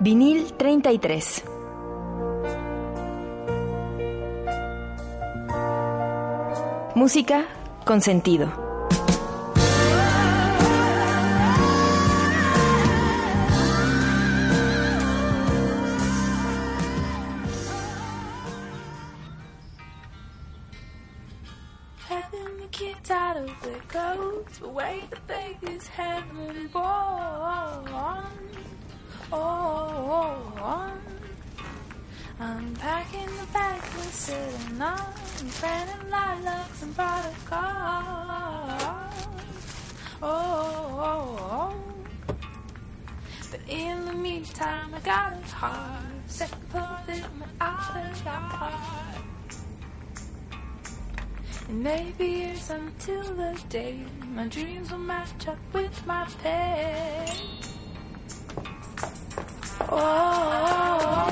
Vinil 33. Música con sentido. Until the day my dreams will match up with my pain. Oh,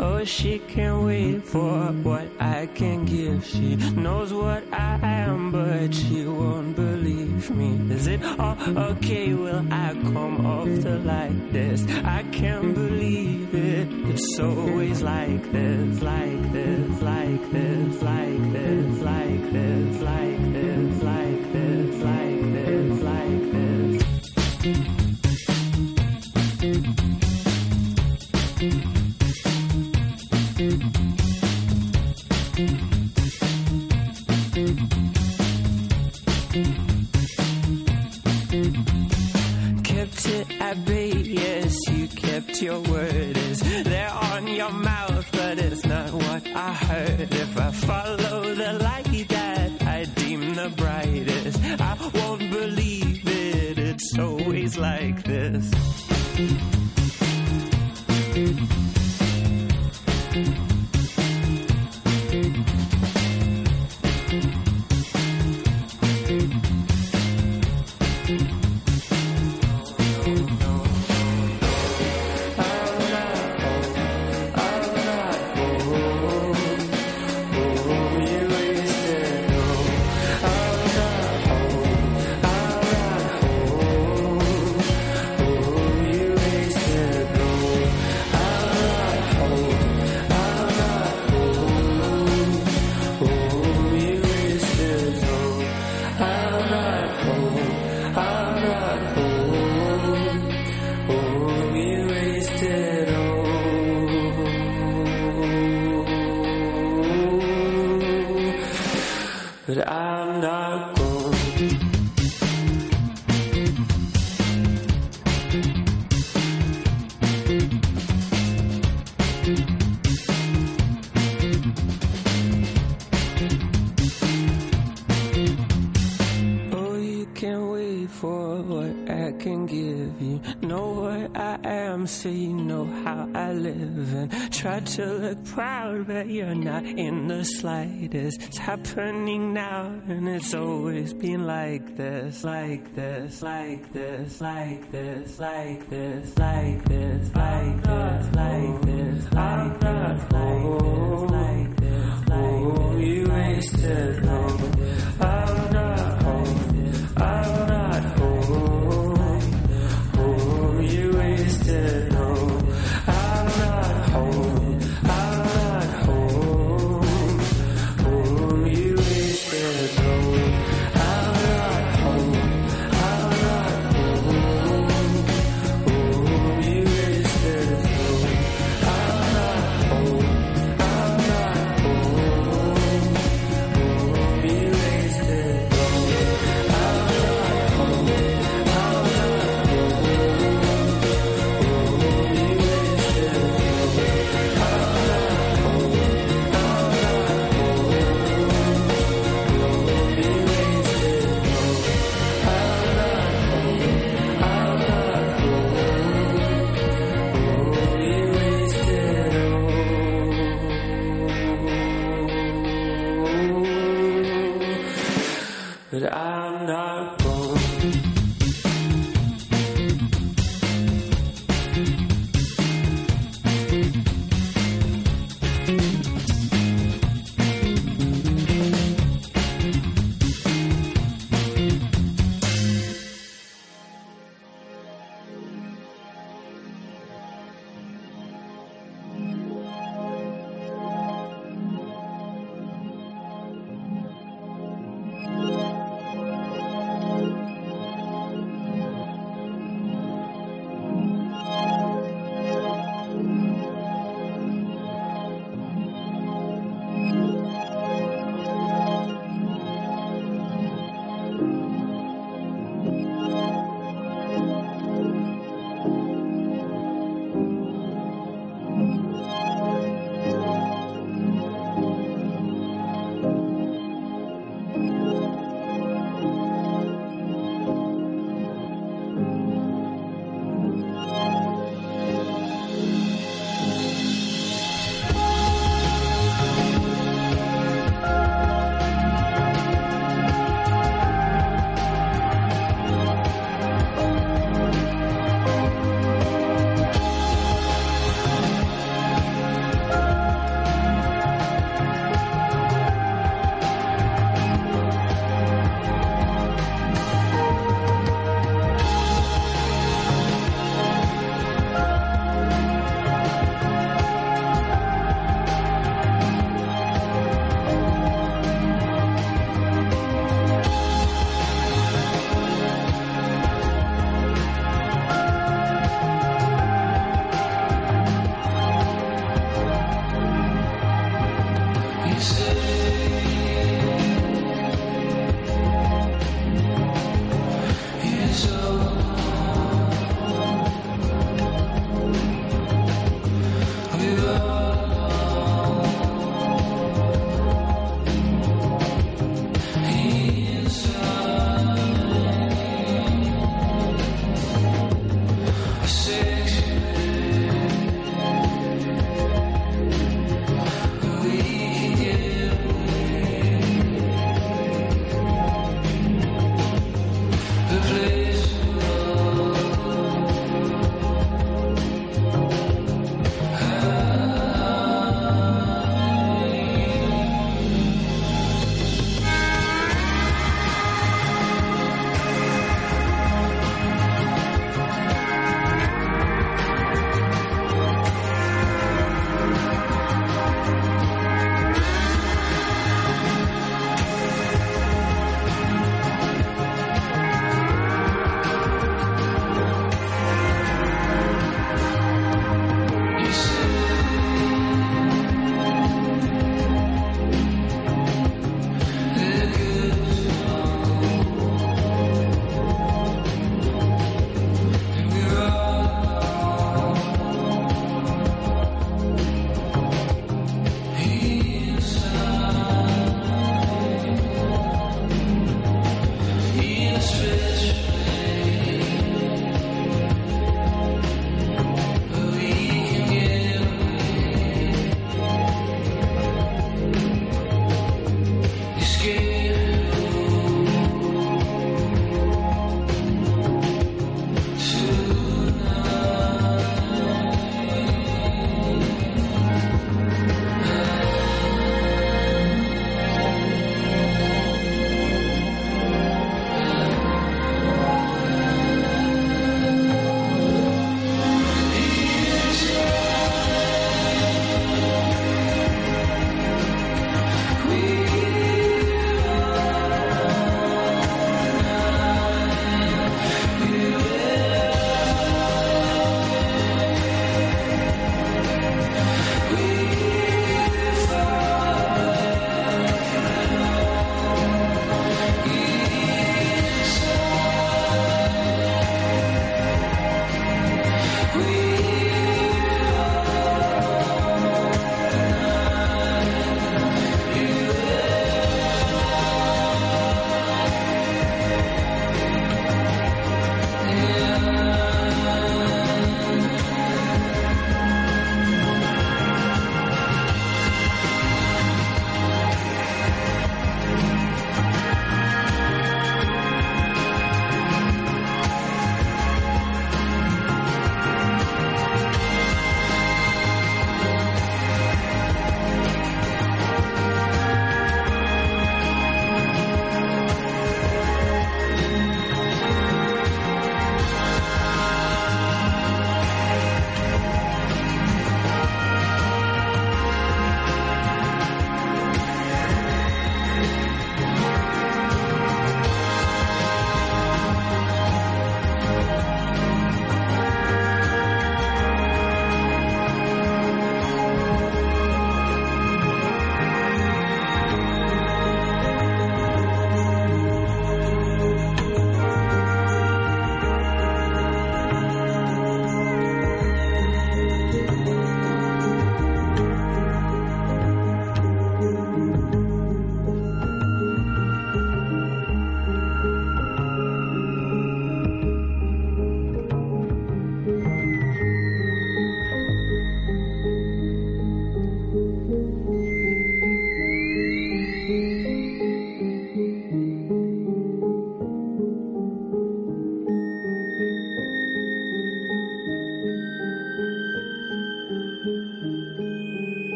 Oh, she can't wait for what I can give. She knows what I am, but she won't believe me. Is it all okay? Will I come off the like this? I can't believe it. It's always like this, like this, like this, like this, like this, like this, like this, like this, try to look proud, but you're not in the slightest. It's happening now, and it's always been like this, like this, like this, like this, like this, like this, like this, like this, like this, like this, like this, like this. You wasted long.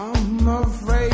I'm afraid.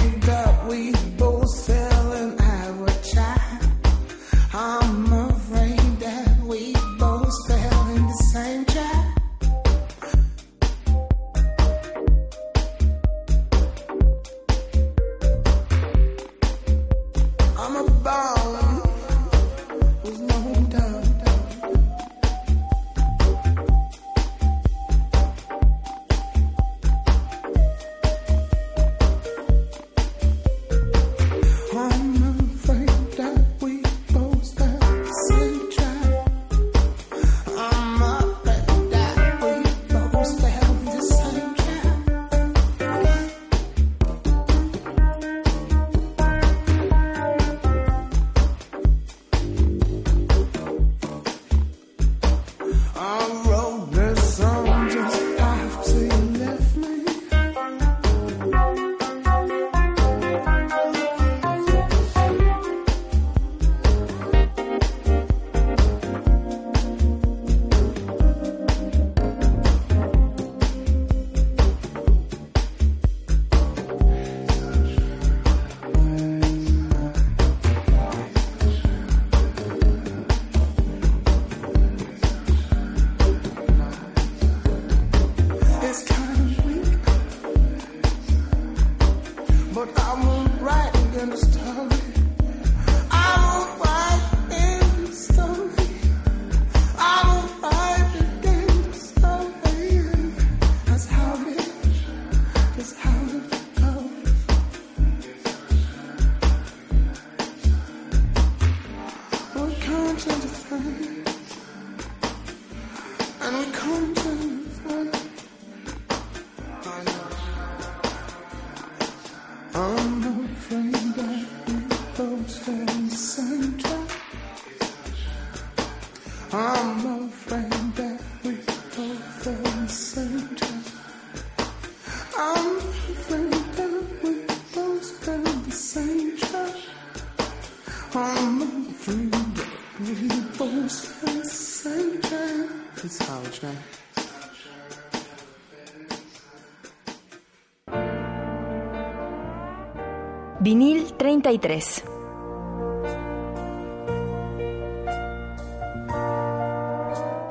33.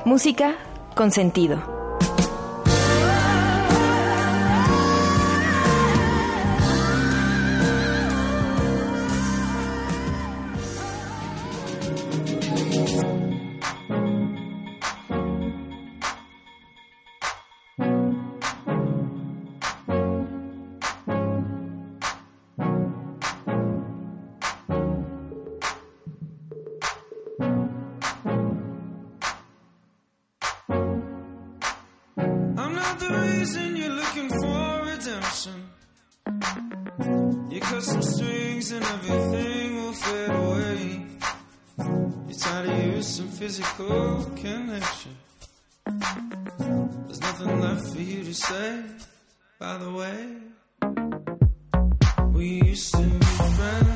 Música con sentido. nothing left for you to say. By the way, we used to be friends.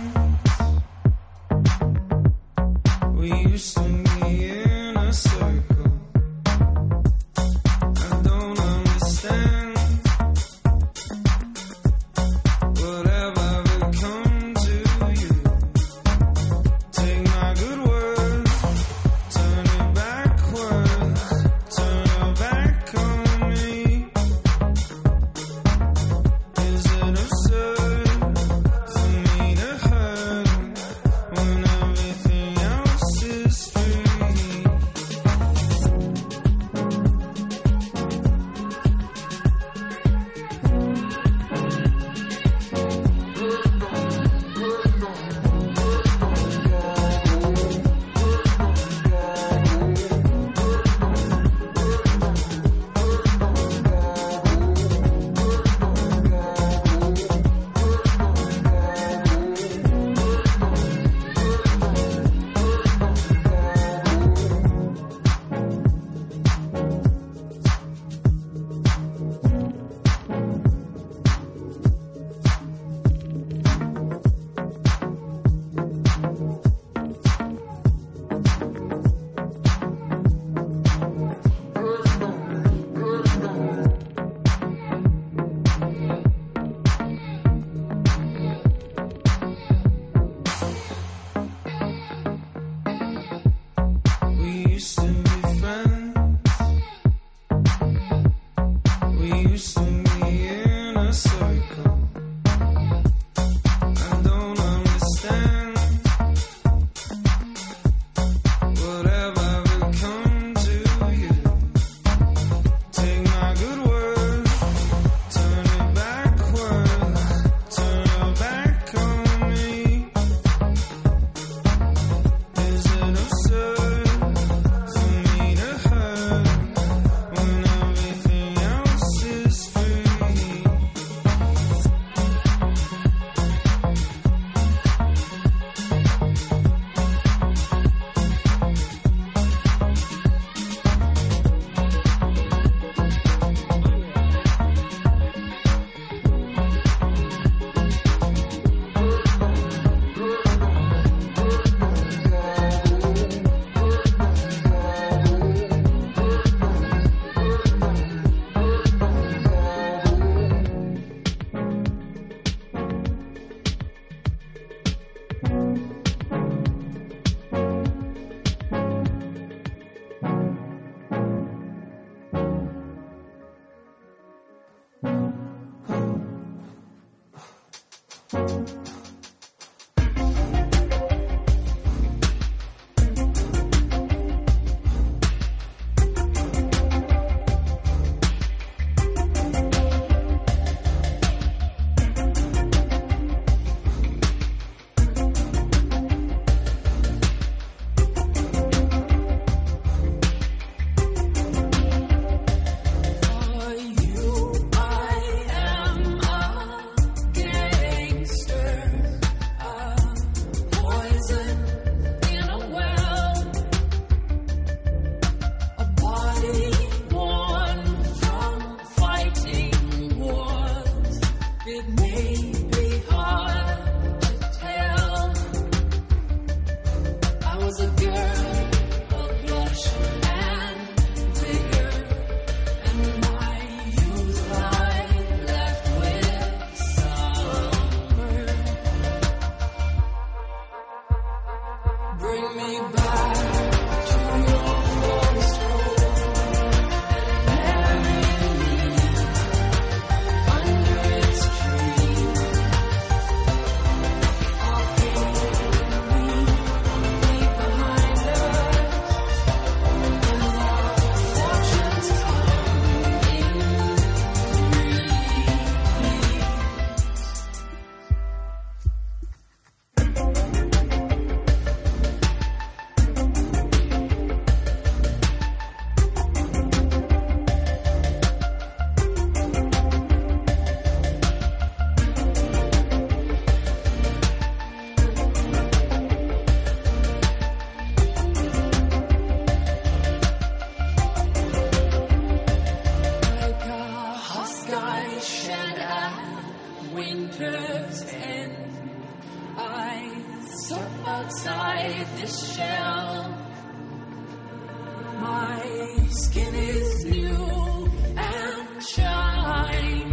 Skin is new and shining.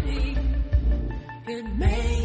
It may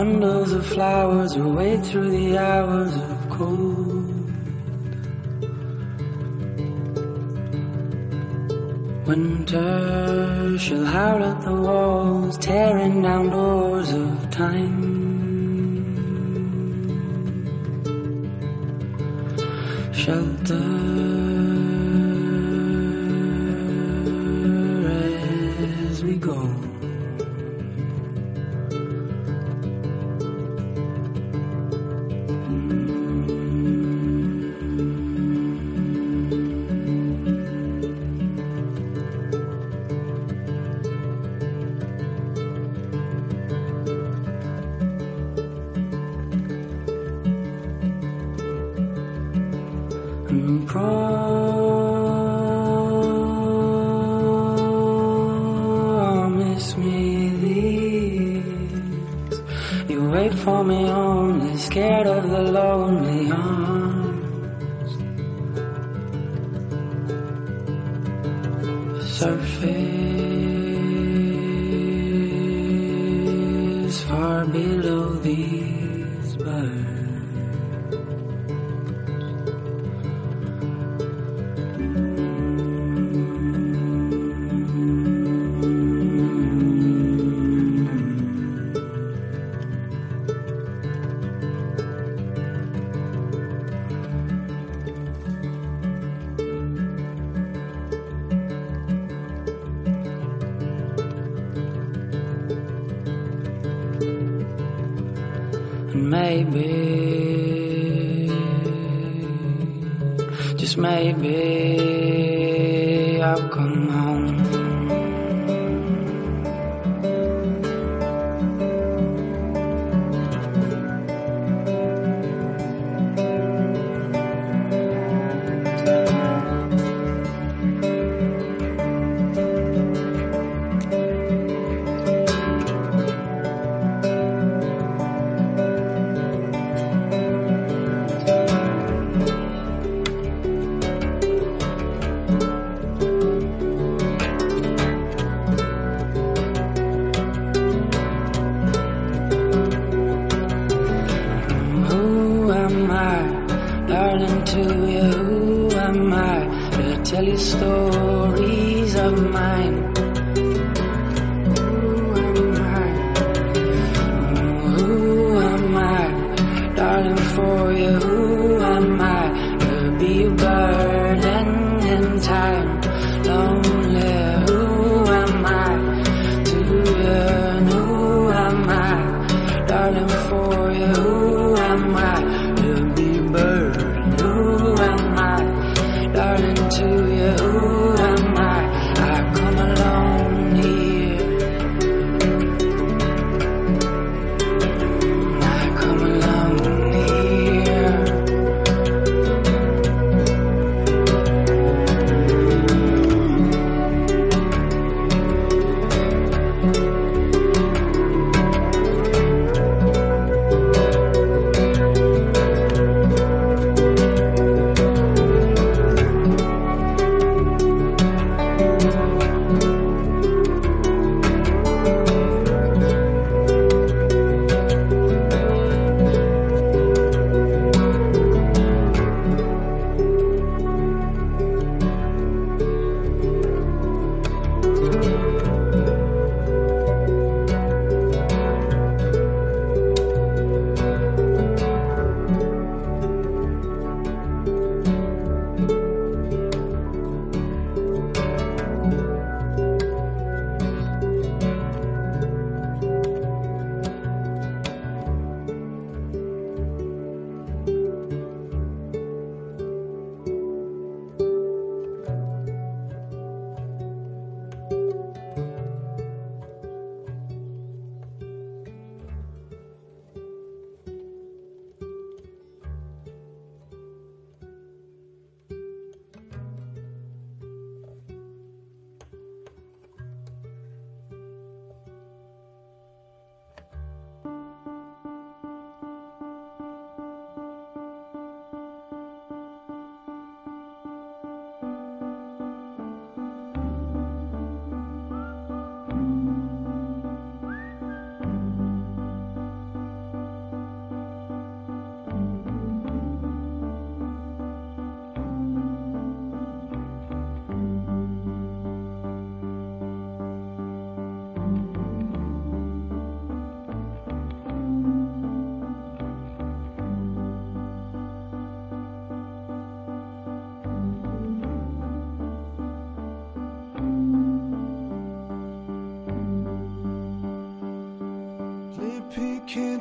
bundles of flowers away through the hours of cold. Winter shall howl at the walls, tearing down doors of time. Shelter as we go.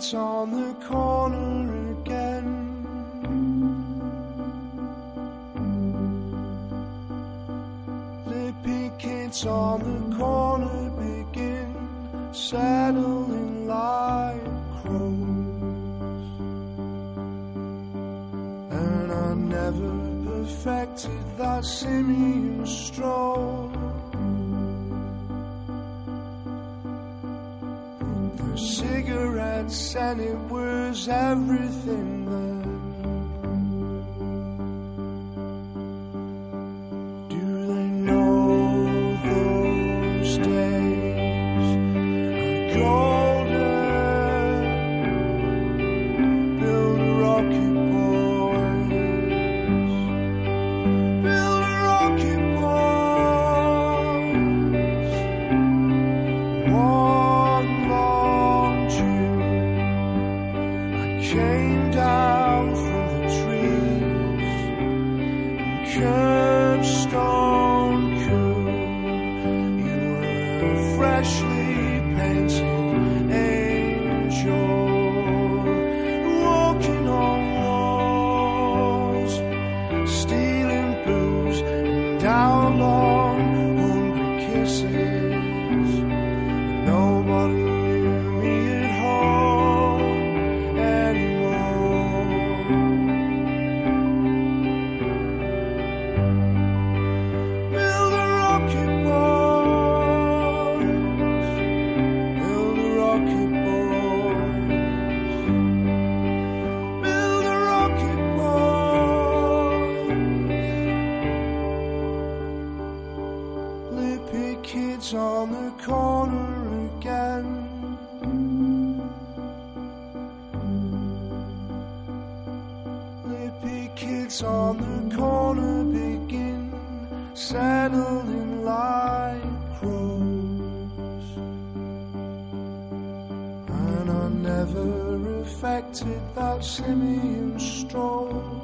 It's on the corner again. Lippy kids on the corner begin settling like crows. And I never perfected that simian stroll. and it was everything that kids on the corner again. Lippy kids on the corner begin settling like crows. And I never affected that simian stroll.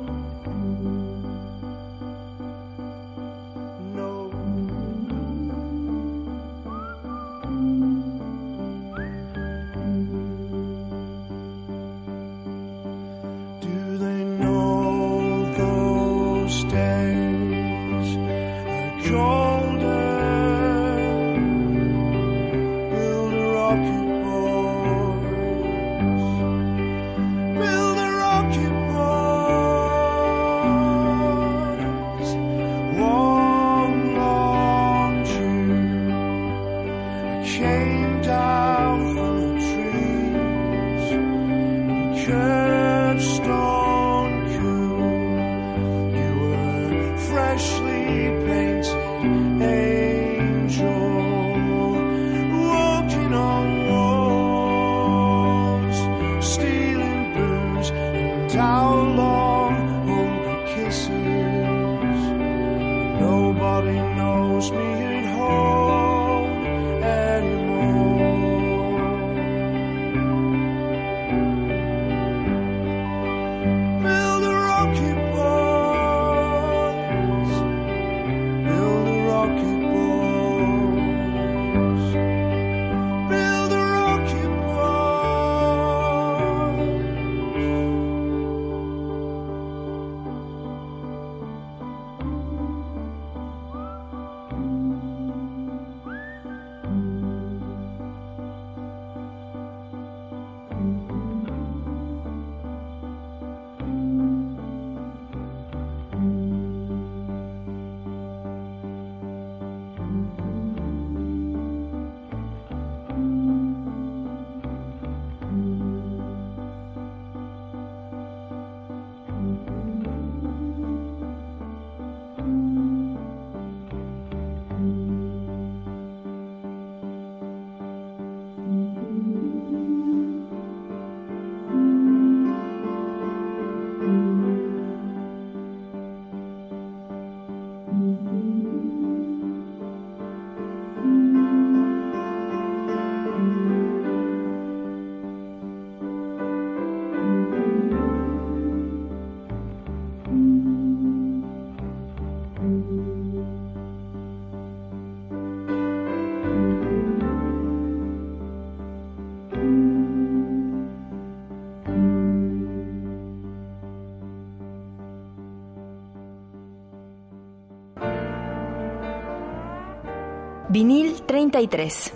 Vinil 33.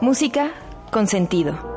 Música con sentido.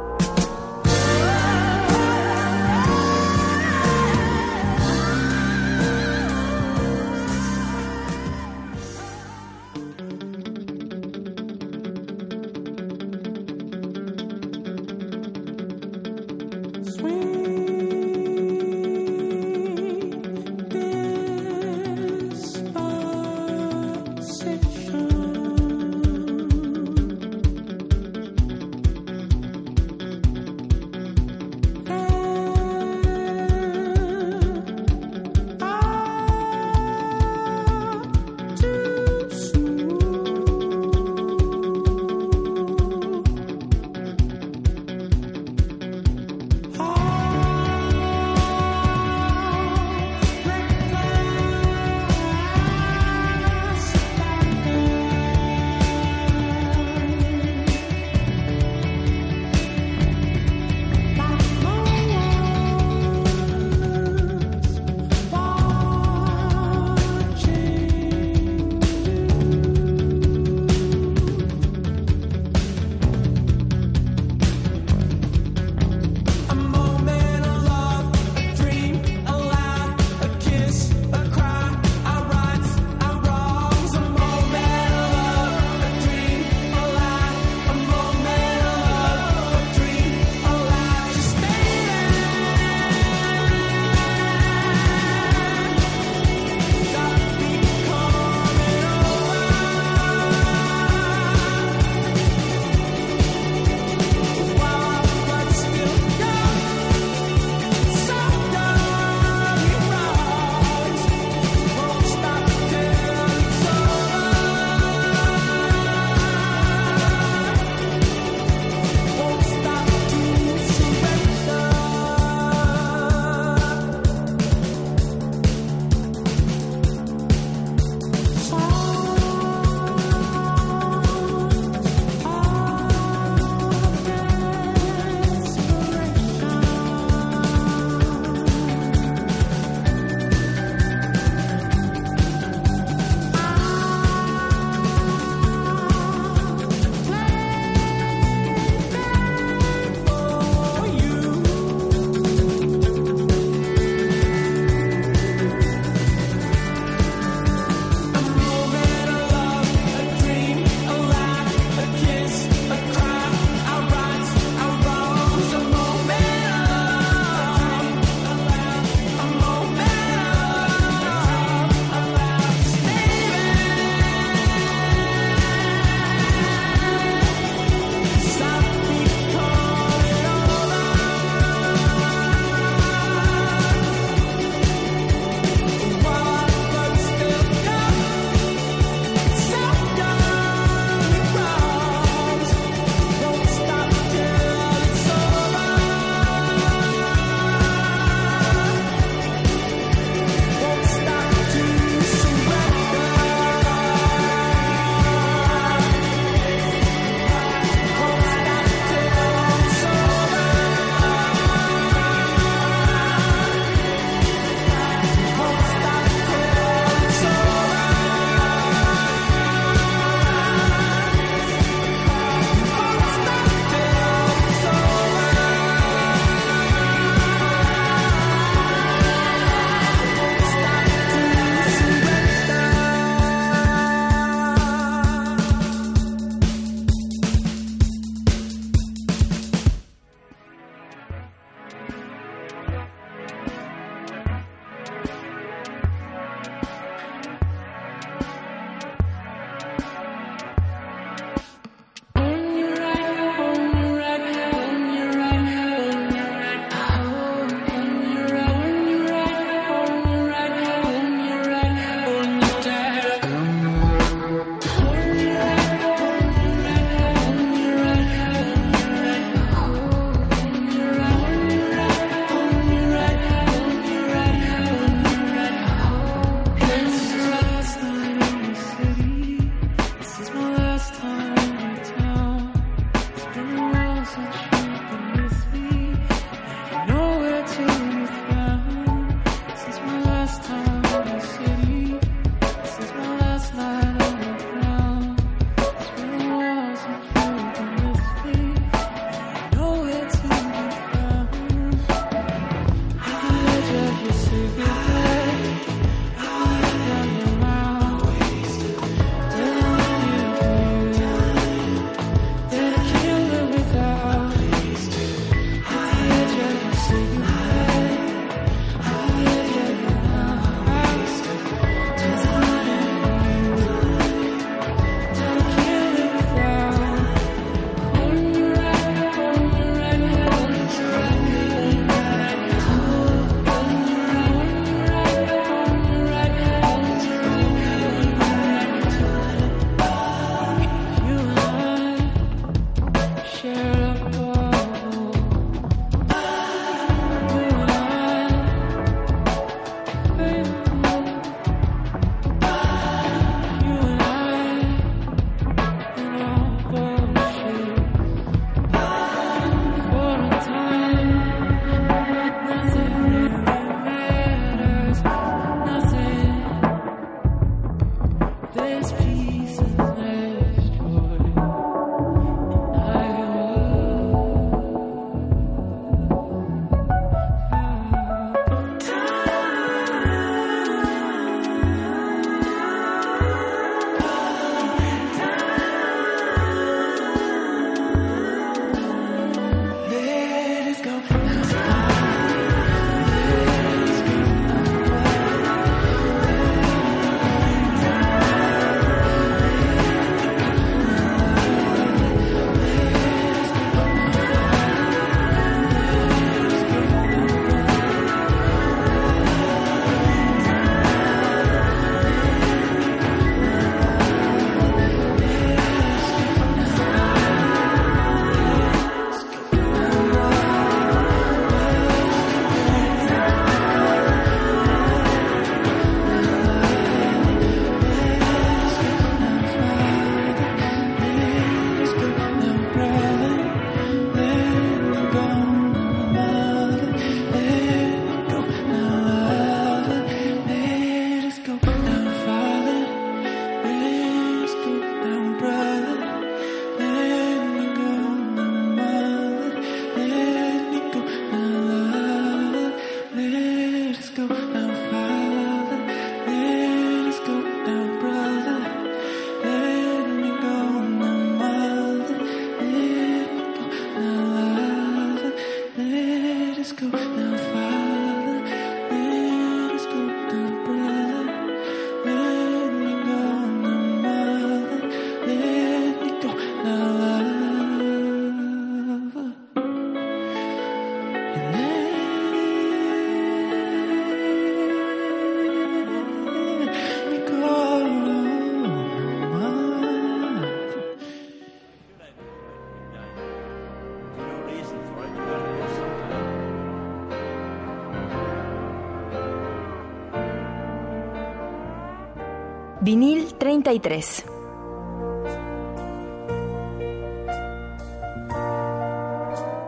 Vinil 33.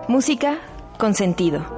Música con sentido.